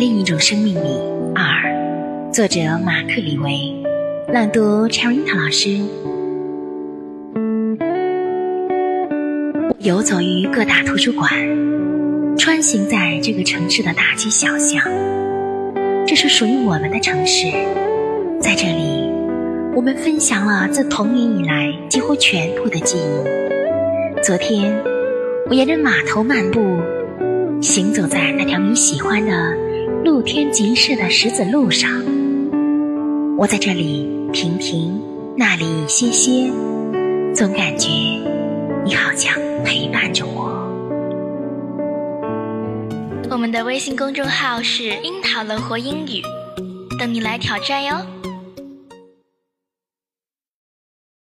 另一种生命里二，作者马克·李维，朗读 c h e r i t a 老师。游走于各大图书馆，穿行在这个城市的大街小巷，这是属于我们的城市。在这里，我们分享了自童年以来几乎全部的记忆。昨天，我沿着码头漫步，行走在那条你喜欢的露天集市的石子路上。我在这里停停，那里歇歇，总感觉你好像。陪伴着我。我们的微信公众号是“樱桃乐活英语”，等你来挑战哟。